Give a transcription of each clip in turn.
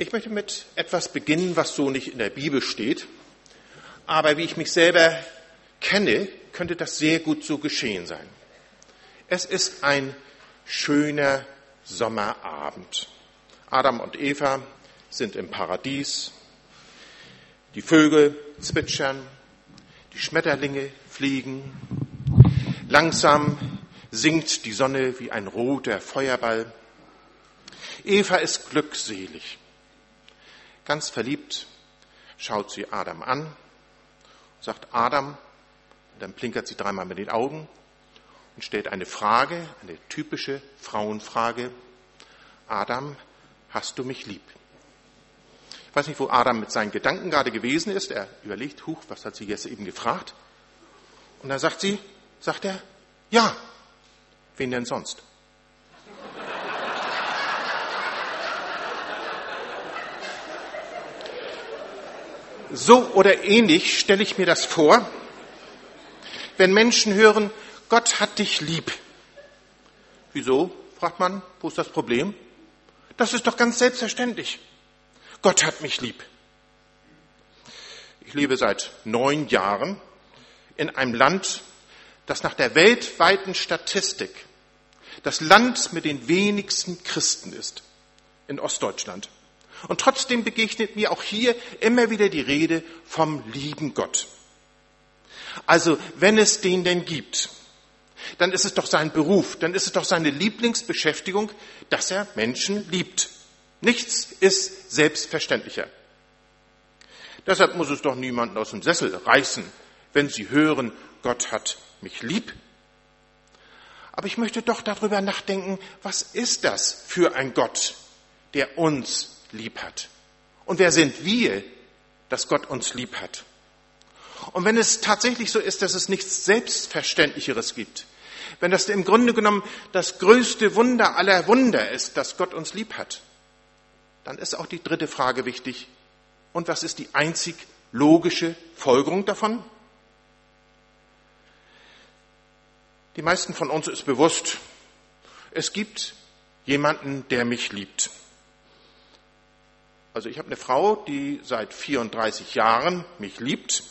Ich möchte mit etwas beginnen, was so nicht in der Bibel steht, aber wie ich mich selber kenne, könnte das sehr gut so geschehen sein. Es ist ein schöner Sommerabend. Adam und Eva sind im Paradies. Die Vögel zwitschern, die Schmetterlinge fliegen. Langsam sinkt die Sonne wie ein roter Feuerball. Eva ist glückselig. Ganz verliebt schaut sie Adam an, sagt Adam, dann plinkert sie dreimal mit den Augen und stellt eine Frage, eine typische Frauenfrage. Adam, hast du mich lieb? Ich weiß nicht, wo Adam mit seinen Gedanken gerade gewesen ist. Er überlegt, huch, was hat sie jetzt eben gefragt? Und dann sagt sie, sagt er, ja. Wen denn sonst? So oder ähnlich stelle ich mir das vor, wenn Menschen hören, Gott hat dich lieb. Wieso? fragt man, wo ist das Problem? Das ist doch ganz selbstverständlich. Gott hat mich lieb. Ich lebe seit neun Jahren in einem Land, das nach der weltweiten Statistik das Land mit den wenigsten Christen ist, in Ostdeutschland. Und trotzdem begegnet mir auch hier immer wieder die Rede vom lieben Gott. Also, wenn es den denn gibt, dann ist es doch sein Beruf, dann ist es doch seine Lieblingsbeschäftigung, dass er Menschen liebt. Nichts ist selbstverständlicher. Deshalb muss es doch niemanden aus dem Sessel reißen, wenn sie hören, Gott hat mich lieb. Aber ich möchte doch darüber nachdenken, was ist das für ein Gott, der uns lieb hat? Und wer sind wir, dass Gott uns lieb hat? Und wenn es tatsächlich so ist, dass es nichts Selbstverständlicheres gibt, wenn das im Grunde genommen das größte Wunder aller Wunder ist, dass Gott uns lieb hat, dann ist auch die dritte Frage wichtig. Und was ist die einzig logische Folgerung davon? Die meisten von uns ist bewusst, es gibt jemanden, der mich liebt. Also ich habe eine Frau, die seit 34 Jahren mich liebt.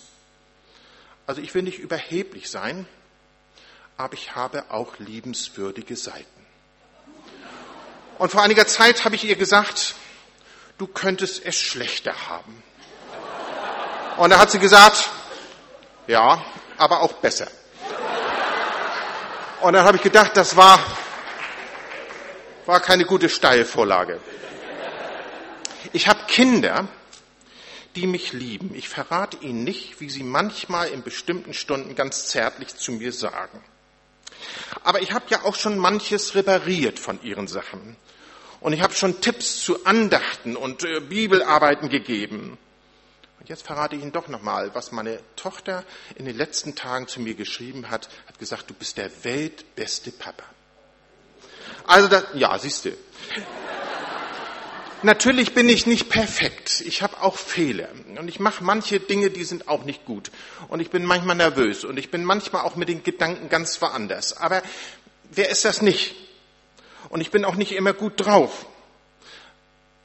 Also ich will nicht überheblich sein, aber ich habe auch liebenswürdige Seiten. Und vor einiger Zeit habe ich ihr gesagt, du könntest es schlechter haben. Und da hat sie gesagt, ja, aber auch besser. Und dann habe ich gedacht, das war, war keine gute Steilvorlage. Ich habe Kinder, die mich lieben. Ich verrate ihnen nicht, wie sie manchmal in bestimmten Stunden ganz zärtlich zu mir sagen. Aber ich habe ja auch schon manches repariert von ihren Sachen. Und ich habe schon Tipps zu Andachten und äh, Bibelarbeiten gegeben. Und jetzt verrate ich Ihnen doch nochmal, was meine Tochter in den letzten Tagen zu mir geschrieben hat. Hat gesagt, du bist der weltbeste Papa. Also, da, ja, siehst du. Natürlich bin ich nicht perfekt. Ich habe auch Fehler. Und ich mache manche Dinge, die sind auch nicht gut. Und ich bin manchmal nervös. Und ich bin manchmal auch mit den Gedanken ganz woanders. Aber wer ist das nicht? Und ich bin auch nicht immer gut drauf.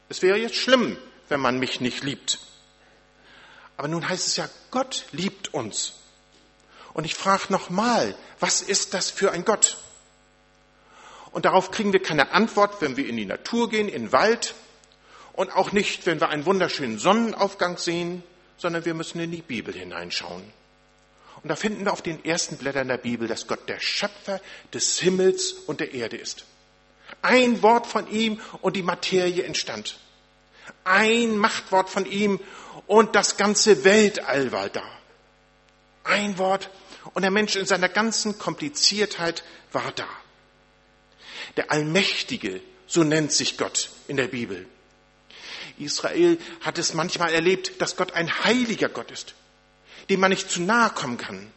Es wäre jetzt schlimm, wenn man mich nicht liebt. Aber nun heißt es ja, Gott liebt uns. Und ich frage nochmal, was ist das für ein Gott? Und darauf kriegen wir keine Antwort, wenn wir in die Natur gehen, in den Wald und auch nicht, wenn wir einen wunderschönen Sonnenaufgang sehen, sondern wir müssen in die Bibel hineinschauen. Und da finden wir auf den ersten Blättern der Bibel, dass Gott der Schöpfer des Himmels und der Erde ist. Ein Wort von ihm und die Materie entstand. Ein Machtwort von ihm und das ganze Weltall war da. Ein Wort und der Mensch in seiner ganzen Kompliziertheit war da. Der Allmächtige, so nennt sich Gott in der Bibel. Israel hat es manchmal erlebt, dass Gott ein heiliger Gott ist, dem man nicht zu nahe kommen kann.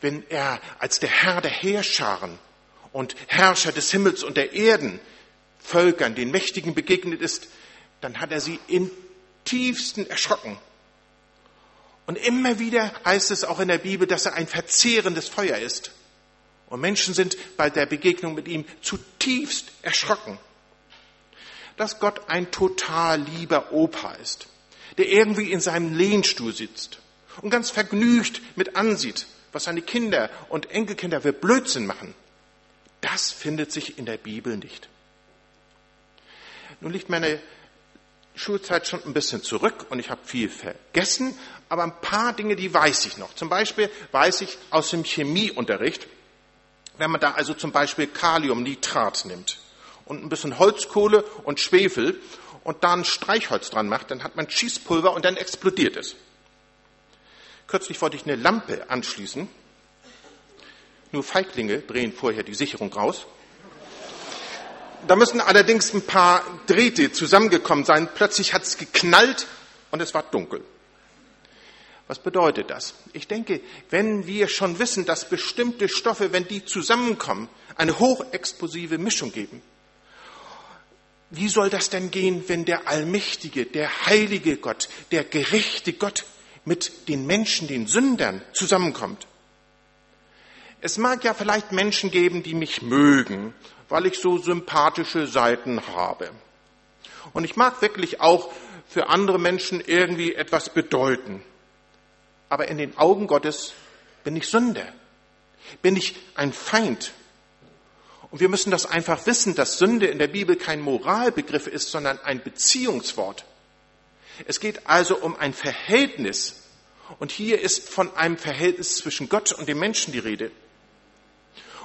Wenn er als der Herr der Heerscharen und Herrscher des Himmels und der Erden Völkern, den Mächtigen begegnet ist, dann hat er sie im tiefsten erschrocken. Und immer wieder heißt es auch in der Bibel, dass er ein verzehrendes Feuer ist. Und Menschen sind bei der Begegnung mit ihm zutiefst erschrocken. Dass Gott ein total lieber Opa ist, der irgendwie in seinem Lehnstuhl sitzt und ganz vergnügt mit ansieht, was seine Kinder und Enkelkinder für Blödsinn machen. Das findet sich in der Bibel nicht. Nun liegt meine Schulzeit schon ein bisschen zurück und ich habe viel vergessen, aber ein paar Dinge, die weiß ich noch. Zum Beispiel weiß ich aus dem Chemieunterricht, wenn man da also zum Beispiel Kaliumnitrat nimmt und ein bisschen Holzkohle und Schwefel und da ein Streichholz dran macht, dann hat man Schießpulver und dann explodiert es. Kürzlich wollte ich eine Lampe anschließen. Nur Feiglinge drehen vorher die Sicherung raus. Da müssen allerdings ein paar Drähte zusammengekommen sein. Plötzlich hat es geknallt und es war dunkel. Was bedeutet das? Ich denke, wenn wir schon wissen, dass bestimmte Stoffe, wenn die zusammenkommen, eine hochexplosive Mischung geben, wie soll das denn gehen, wenn der allmächtige, der heilige Gott, der gerechte Gott mit den Menschen, den Sündern zusammenkommt? Es mag ja vielleicht Menschen geben, die mich mögen, weil ich so sympathische Seiten habe. Und ich mag wirklich auch für andere Menschen irgendwie etwas bedeuten. Aber in den Augen Gottes bin ich Sünder, bin ich ein Feind. Und wir müssen das einfach wissen, dass Sünde in der Bibel kein Moralbegriff ist, sondern ein Beziehungswort. Es geht also um ein Verhältnis. Und hier ist von einem Verhältnis zwischen Gott und dem Menschen die Rede.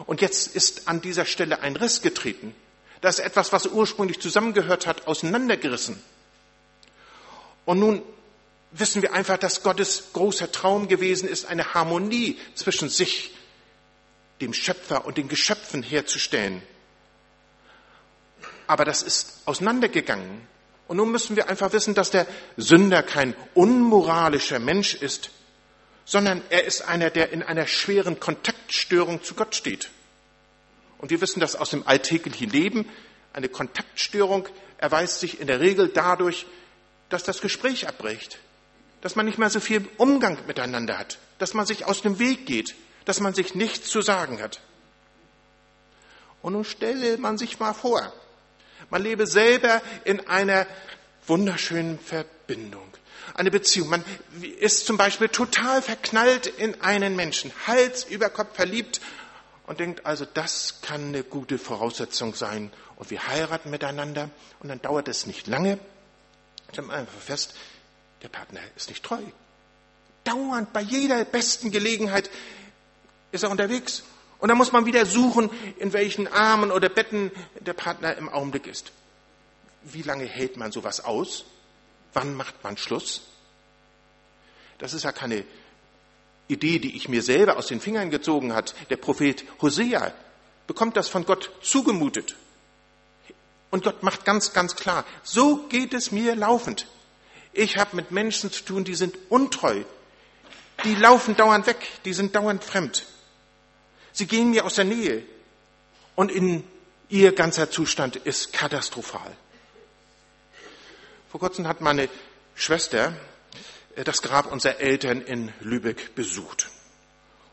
Und jetzt ist an dieser Stelle ein Riss getreten. Da ist etwas, was ursprünglich zusammengehört hat, auseinandergerissen. Und nun wissen wir einfach, dass Gottes großer Traum gewesen ist, eine Harmonie zwischen sich, dem Schöpfer und den Geschöpfen herzustellen. Aber das ist auseinandergegangen. Und nun müssen wir einfach wissen, dass der Sünder kein unmoralischer Mensch ist, sondern er ist einer, der in einer schweren Kontaktstörung zu Gott steht. Und wir wissen das aus dem alltäglichen Leben. Eine Kontaktstörung erweist sich in der Regel dadurch, dass das Gespräch abbricht, dass man nicht mehr so viel Umgang miteinander hat, dass man sich aus dem Weg geht, dass man sich nichts zu sagen hat. Und nun stelle man sich mal vor, man lebe selber in einer wunderschönen Verbindung, eine Beziehung. Man ist zum Beispiel total verknallt in einen Menschen, Hals über Kopf verliebt und denkt also, das kann eine gute Voraussetzung sein. Und wir heiraten miteinander und dann dauert es nicht lange. Dann einfach fest, der Partner ist nicht treu. Dauernd, bei jeder besten Gelegenheit ist er unterwegs. Und dann muss man wieder suchen, in welchen Armen oder Betten der Partner im Augenblick ist. Wie lange hält man sowas aus? Wann macht man Schluss? Das ist ja keine Idee, die ich mir selber aus den Fingern gezogen hat. Der Prophet Hosea bekommt das von Gott zugemutet. Und Gott macht ganz, ganz klar, so geht es mir laufend. Ich habe mit Menschen zu tun, die sind untreu. Die laufen dauernd weg, die sind dauernd fremd. Sie gehen mir aus der Nähe. Und in ihr ganzer Zustand ist katastrophal. Vor kurzem hat meine Schwester äh, das Grab unserer Eltern in Lübeck besucht.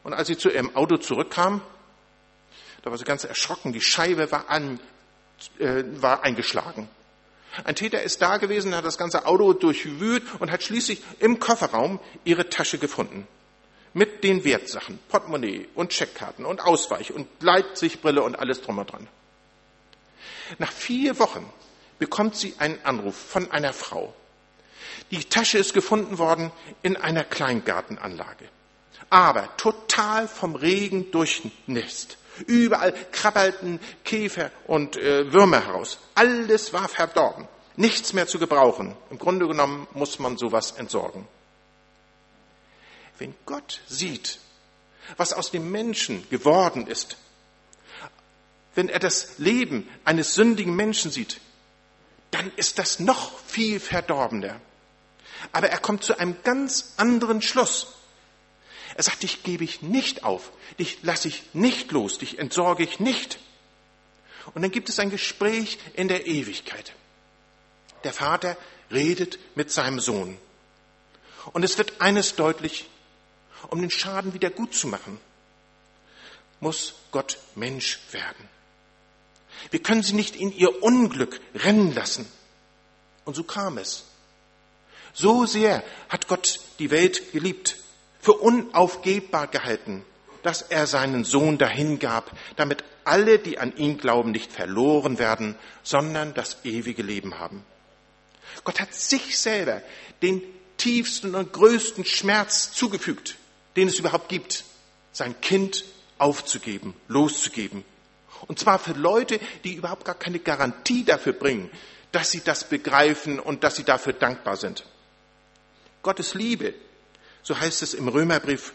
Und als sie zu ihrem Auto zurückkam, da war sie ganz erschrocken, die Scheibe war, an, äh, war eingeschlagen. Ein Täter ist da gewesen, hat das ganze Auto durchwühlt und hat schließlich im Kofferraum ihre Tasche gefunden. Mit den Wertsachen, Portemonnaie und Checkkarten und Ausweich und Leipzigbrille und alles drum und dran. Nach vier Wochen bekommt sie einen Anruf von einer Frau. Die Tasche ist gefunden worden in einer Kleingartenanlage. Aber total vom Regen durchnässt. Überall krabbelten Käfer und äh, Würmer heraus. Alles war verdorben. Nichts mehr zu gebrauchen. Im Grunde genommen muss man sowas entsorgen. Wenn Gott sieht, was aus dem Menschen geworden ist, wenn er das Leben eines sündigen Menschen sieht, dann ist das noch viel verdorbener. Aber er kommt zu einem ganz anderen Schluss. Er sagt, dich gebe ich nicht auf, dich lasse ich nicht los, dich entsorge ich nicht. Und dann gibt es ein Gespräch in der Ewigkeit. Der Vater redet mit seinem Sohn. Und es wird eines deutlich, um den Schaden wieder gut zu machen, muss Gott Mensch werden. Wir können sie nicht in ihr Unglück rennen lassen. Und so kam es. So sehr hat Gott die Welt geliebt, für unaufgebbar gehalten, dass er seinen Sohn dahingab, damit alle, die an ihn glauben, nicht verloren werden, sondern das ewige Leben haben. Gott hat sich selber den tiefsten und größten Schmerz zugefügt, den es überhaupt gibt, sein Kind aufzugeben, loszugeben. Und zwar für Leute, die überhaupt gar keine Garantie dafür bringen, dass sie das begreifen und dass sie dafür dankbar sind. Gottes Liebe, so heißt es im Römerbrief,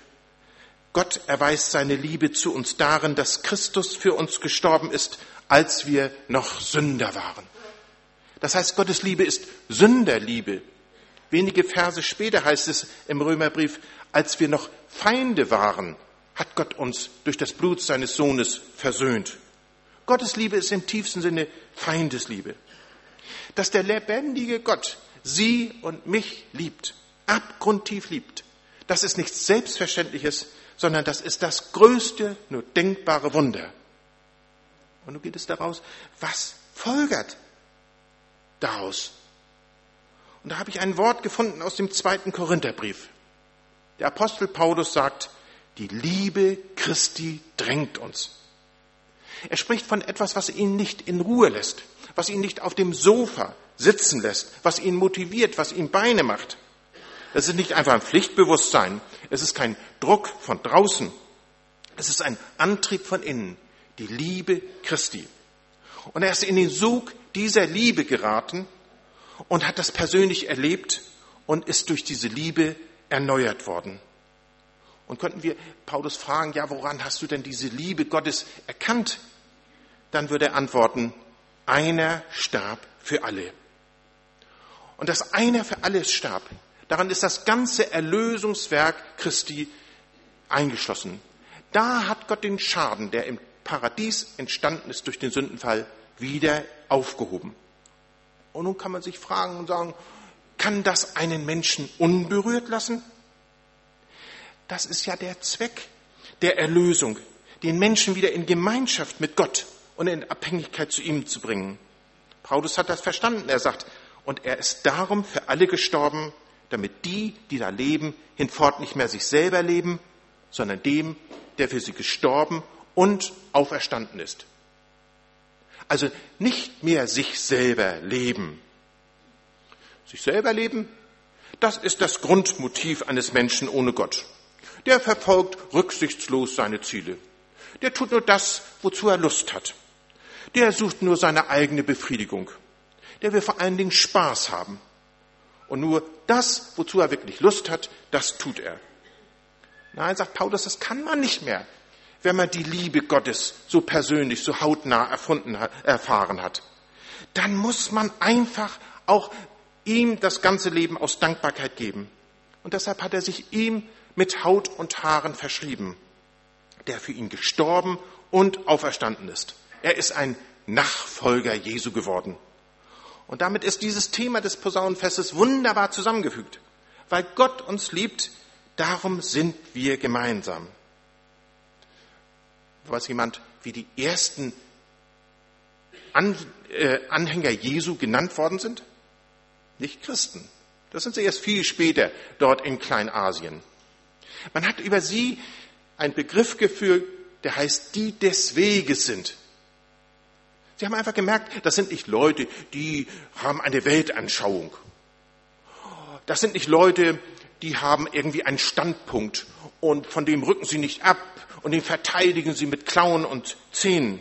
Gott erweist seine Liebe zu uns darin, dass Christus für uns gestorben ist, als wir noch Sünder waren. Das heißt, Gottes Liebe ist Sünderliebe. Wenige Verse später heißt es im Römerbrief, als wir noch Feinde waren, hat Gott uns durch das Blut seines Sohnes versöhnt. Gottes Liebe ist im tiefsten Sinne Feindesliebe. Dass der lebendige Gott sie und mich liebt, abgrundtief liebt, das ist nichts Selbstverständliches, sondern das ist das größte, nur denkbare Wunder. Und nun geht es daraus, was folgert daraus? Und da habe ich ein Wort gefunden aus dem zweiten Korintherbrief. Der Apostel Paulus sagt, die Liebe Christi drängt uns. Er spricht von etwas, was ihn nicht in Ruhe lässt, was ihn nicht auf dem Sofa sitzen lässt, was ihn motiviert, was ihm Beine macht. Das ist nicht einfach ein Pflichtbewusstsein, es ist kein Druck von draußen, es ist ein Antrieb von innen, die Liebe Christi. Und er ist in den Sog dieser Liebe geraten und hat das persönlich erlebt und ist durch diese Liebe erneuert worden. Und könnten wir Paulus fragen, ja, woran hast du denn diese Liebe Gottes erkannt? Dann würde er antworten, einer starb für alle. Und dass einer für alles starb, daran ist das ganze Erlösungswerk Christi eingeschlossen. Da hat Gott den Schaden, der im Paradies entstanden ist durch den Sündenfall, wieder aufgehoben. Und nun kann man sich fragen und sagen, kann das einen Menschen unberührt lassen? Das ist ja der Zweck der Erlösung, den Menschen wieder in Gemeinschaft mit Gott und in Abhängigkeit zu ihm zu bringen. Paulus hat das verstanden. Er sagt, und er ist darum für alle gestorben, damit die, die da leben, hinfort nicht mehr sich selber leben, sondern dem, der für sie gestorben und auferstanden ist. Also nicht mehr sich selber leben. Sich selber leben, das ist das Grundmotiv eines Menschen ohne Gott. Der verfolgt rücksichtslos seine Ziele. Der tut nur das, wozu er Lust hat. Der sucht nur seine eigene Befriedigung. Der will vor allen Dingen Spaß haben. Und nur das, wozu er wirklich Lust hat, das tut er. Nein, sagt Paulus, das kann man nicht mehr wenn man die Liebe Gottes so persönlich, so hautnah erfunden erfahren hat. Dann muss man einfach auch ihm das ganze Leben aus Dankbarkeit geben. Und deshalb hat er sich ihm mit Haut und Haaren verschrieben, der für ihn gestorben und auferstanden ist. Er ist ein Nachfolger Jesu geworden. Und damit ist dieses Thema des Posaunenfestes wunderbar zusammengefügt. Weil Gott uns liebt, darum sind wir gemeinsam weiß jemand, wie die ersten äh, Anhänger Jesu genannt worden sind? Nicht Christen. Das sind sie erst viel später dort in Kleinasien. Man hat über sie einen Begriff geführt, der heißt, die des Weges sind. Sie haben einfach gemerkt, das sind nicht Leute, die haben eine Weltanschauung. Das sind nicht Leute, die haben irgendwie einen Standpunkt und von dem rücken sie nicht ab und den verteidigen sie mit Klauen und Zähnen.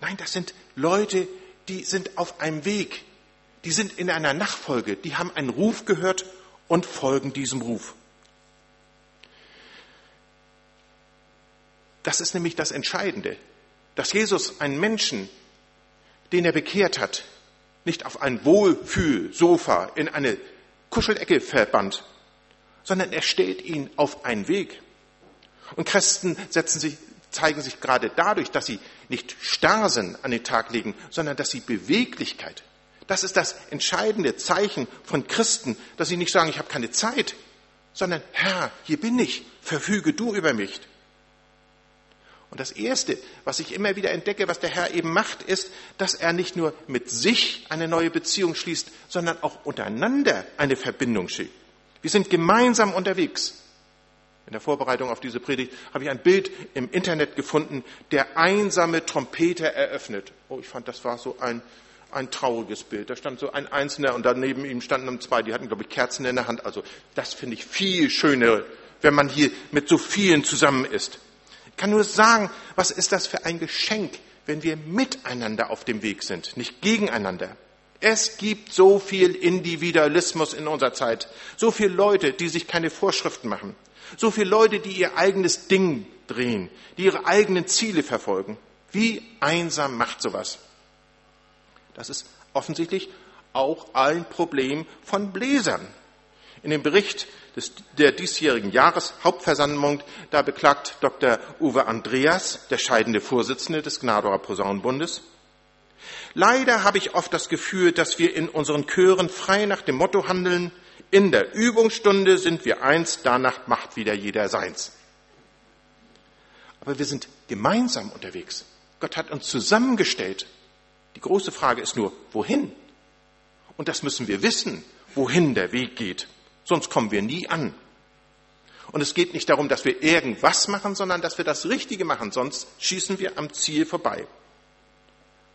Nein, das sind Leute, die sind auf einem Weg, die sind in einer Nachfolge, die haben einen Ruf gehört und folgen diesem Ruf. Das ist nämlich das Entscheidende, dass Jesus einen Menschen, den er bekehrt hat, nicht auf ein Wohlfühlsofa in eine Kuschelecke verbannt, sondern er stellt ihn auf einen Weg. Und Christen sich, zeigen sich gerade dadurch, dass sie nicht Starrsinn an den Tag legen, sondern dass sie Beweglichkeit. Das ist das entscheidende Zeichen von Christen, dass sie nicht sagen, ich habe keine Zeit, sondern Herr, hier bin ich, verfüge du über mich. Und das Erste, was ich immer wieder entdecke, was der Herr eben macht, ist, dass er nicht nur mit sich eine neue Beziehung schließt, sondern auch untereinander eine Verbindung schickt. Wir sind gemeinsam unterwegs. In der Vorbereitung auf diese Predigt habe ich ein Bild im Internet gefunden, der einsame Trompeter eröffnet. Oh, ich fand, das war so ein, ein trauriges Bild. Da stand so ein Einzelner und daneben ihm standen zwei, die hatten, glaube ich, Kerzen in der Hand. Also das finde ich viel schöner, wenn man hier mit so vielen zusammen ist. Ich kann nur sagen, was ist das für ein Geschenk, wenn wir miteinander auf dem Weg sind, nicht gegeneinander. Es gibt so viel Individualismus in unserer Zeit, so viele Leute, die sich keine Vorschriften machen, so viele Leute, die ihr eigenes Ding drehen, die ihre eigenen Ziele verfolgen. Wie einsam macht sowas? Das ist offensichtlich auch ein Problem von Bläsern. In dem Bericht des, der diesjährigen Jahreshauptversammlung, da beklagt Dr. Uwe Andreas, der scheidende Vorsitzende des Gnadower Posaunenbundes, Leider habe ich oft das Gefühl, dass wir in unseren Chören frei nach dem Motto handeln, in der Übungsstunde sind wir eins, danach macht wieder jeder seins. Aber wir sind gemeinsam unterwegs. Gott hat uns zusammengestellt. Die große Frage ist nur, wohin? Und das müssen wir wissen, wohin der Weg geht. Sonst kommen wir nie an. Und es geht nicht darum, dass wir irgendwas machen, sondern dass wir das Richtige machen, sonst schießen wir am Ziel vorbei.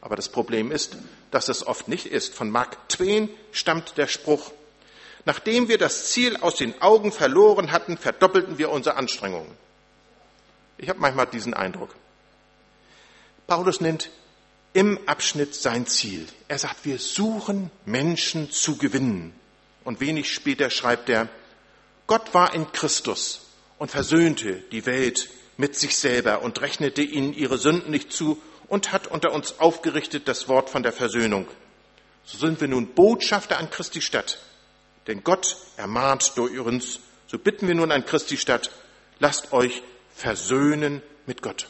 Aber das Problem ist, dass es oft nicht ist. Von Mark Twain stammt der Spruch, nachdem wir das Ziel aus den Augen verloren hatten, verdoppelten wir unsere Anstrengungen. Ich habe manchmal diesen Eindruck. Paulus nennt im Abschnitt sein Ziel. Er sagt, wir suchen Menschen zu gewinnen. Und wenig später schreibt er, Gott war in Christus und versöhnte die Welt mit sich selber und rechnete ihnen ihre Sünden nicht zu und hat unter uns aufgerichtet das Wort von der Versöhnung. So sind wir nun Botschafter an Christi Stadt. Denn Gott ermahnt durch uns, so bitten wir nun an Christi Stadt, lasst euch versöhnen mit Gott.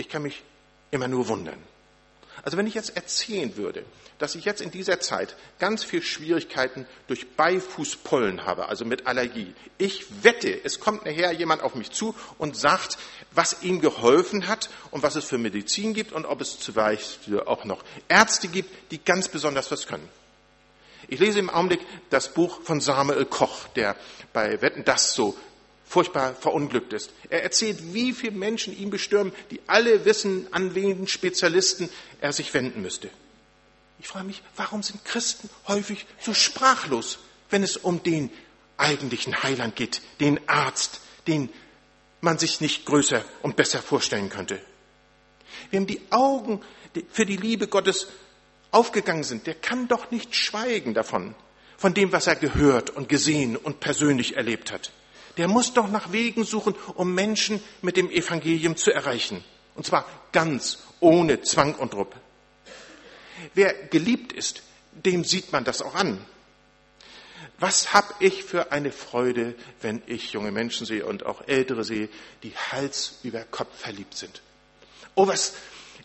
Ich kann mich immer nur wundern. Also wenn ich jetzt erzählen würde, dass ich jetzt in dieser Zeit ganz viel Schwierigkeiten durch Beifußpollen habe, also mit Allergie. Ich wette, es kommt nachher jemand auf mich zu und sagt, was ihm geholfen hat und was es für Medizin gibt und ob es Beispiel auch noch Ärzte gibt, die ganz besonders was können. Ich lese im Augenblick das Buch von Samuel Koch, der bei Wetten das so furchtbar verunglückt ist. Er erzählt, wie viele Menschen ihn bestürmen, die alle wissen, an wen Spezialisten er sich wenden müsste. Ich frage mich, warum sind Christen häufig so sprachlos, wenn es um den eigentlichen Heiland geht, den Arzt, den man sich nicht größer und besser vorstellen könnte. Wem die Augen für die Liebe Gottes aufgegangen sind, der kann doch nicht schweigen davon, von dem, was er gehört und gesehen und persönlich erlebt hat. Der muss doch nach Wegen suchen, um Menschen mit dem Evangelium zu erreichen. Und zwar ganz ohne Zwang und Druck. Wer geliebt ist, dem sieht man das auch an. Was habe ich für eine Freude, wenn ich junge Menschen sehe und auch ältere sehe, die Hals über Kopf verliebt sind. Oh, was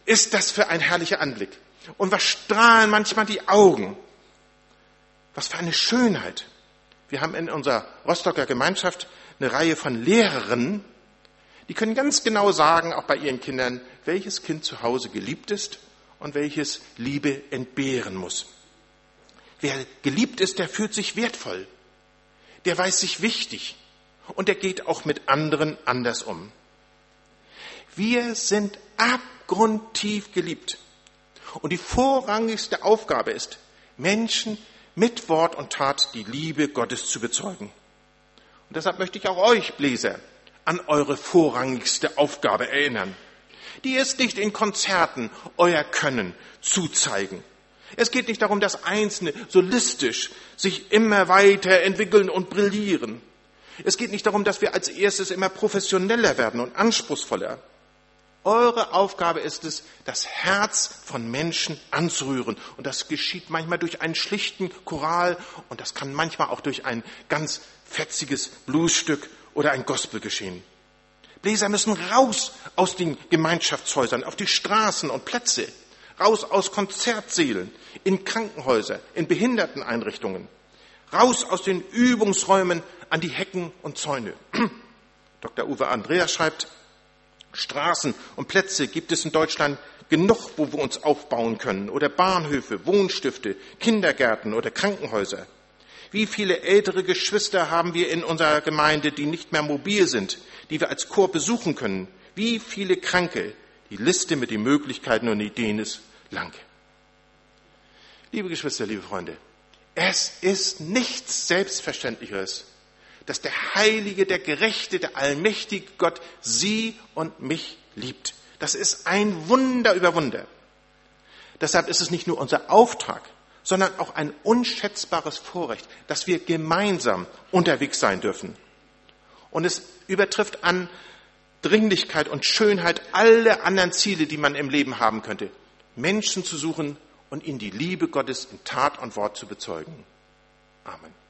ist das für ein herrlicher Anblick. Und was strahlen manchmal die Augen. Was für eine Schönheit. Wir haben in unserer Rostocker Gemeinschaft eine Reihe von Lehrerinnen, die können ganz genau sagen, auch bei ihren Kindern, welches Kind zu Hause geliebt ist und welches Liebe entbehren muss. Wer geliebt ist, der fühlt sich wertvoll, der weiß sich wichtig und der geht auch mit anderen anders um. Wir sind abgrundtief geliebt. Und die vorrangigste Aufgabe ist, Menschen mit Wort und Tat die Liebe Gottes zu bezeugen. Und deshalb möchte ich auch euch, Bläser, an eure vorrangigste Aufgabe erinnern. Die ist nicht in Konzerten euer Können zuzeigen. Es geht nicht darum, dass Einzelne solistisch sich immer weiter entwickeln und brillieren. Es geht nicht darum, dass wir als erstes immer professioneller werden und anspruchsvoller. Eure Aufgabe ist es, das Herz von Menschen anzurühren. Und das geschieht manchmal durch einen schlichten Choral und das kann manchmal auch durch ein ganz fetziges Bluesstück oder ein Gospel geschehen. Bläser müssen raus aus den Gemeinschaftshäusern, auf die Straßen und Plätze, raus aus Konzertsälen, in Krankenhäuser, in Behinderteneinrichtungen, raus aus den Übungsräumen an die Hecken und Zäune. Dr. Uwe Andreas schreibt, Straßen und Plätze gibt es in Deutschland genug, wo wir uns aufbauen können, oder Bahnhöfe, Wohnstifte, Kindergärten oder Krankenhäuser. Wie viele ältere Geschwister haben wir in unserer Gemeinde, die nicht mehr mobil sind, die wir als Chor besuchen können? Wie viele Kranke? Die Liste mit den Möglichkeiten und Ideen ist lang. Liebe Geschwister, liebe Freunde, es ist nichts Selbstverständlicheres, dass der Heilige, der Gerechte, der allmächtige Gott Sie und mich liebt. Das ist ein Wunder über Wunder. Deshalb ist es nicht nur unser Auftrag, sondern auch ein unschätzbares Vorrecht, dass wir gemeinsam unterwegs sein dürfen. Und es übertrifft an Dringlichkeit und Schönheit alle anderen Ziele, die man im Leben haben könnte. Menschen zu suchen und ihnen die Liebe Gottes in Tat und Wort zu bezeugen. Amen.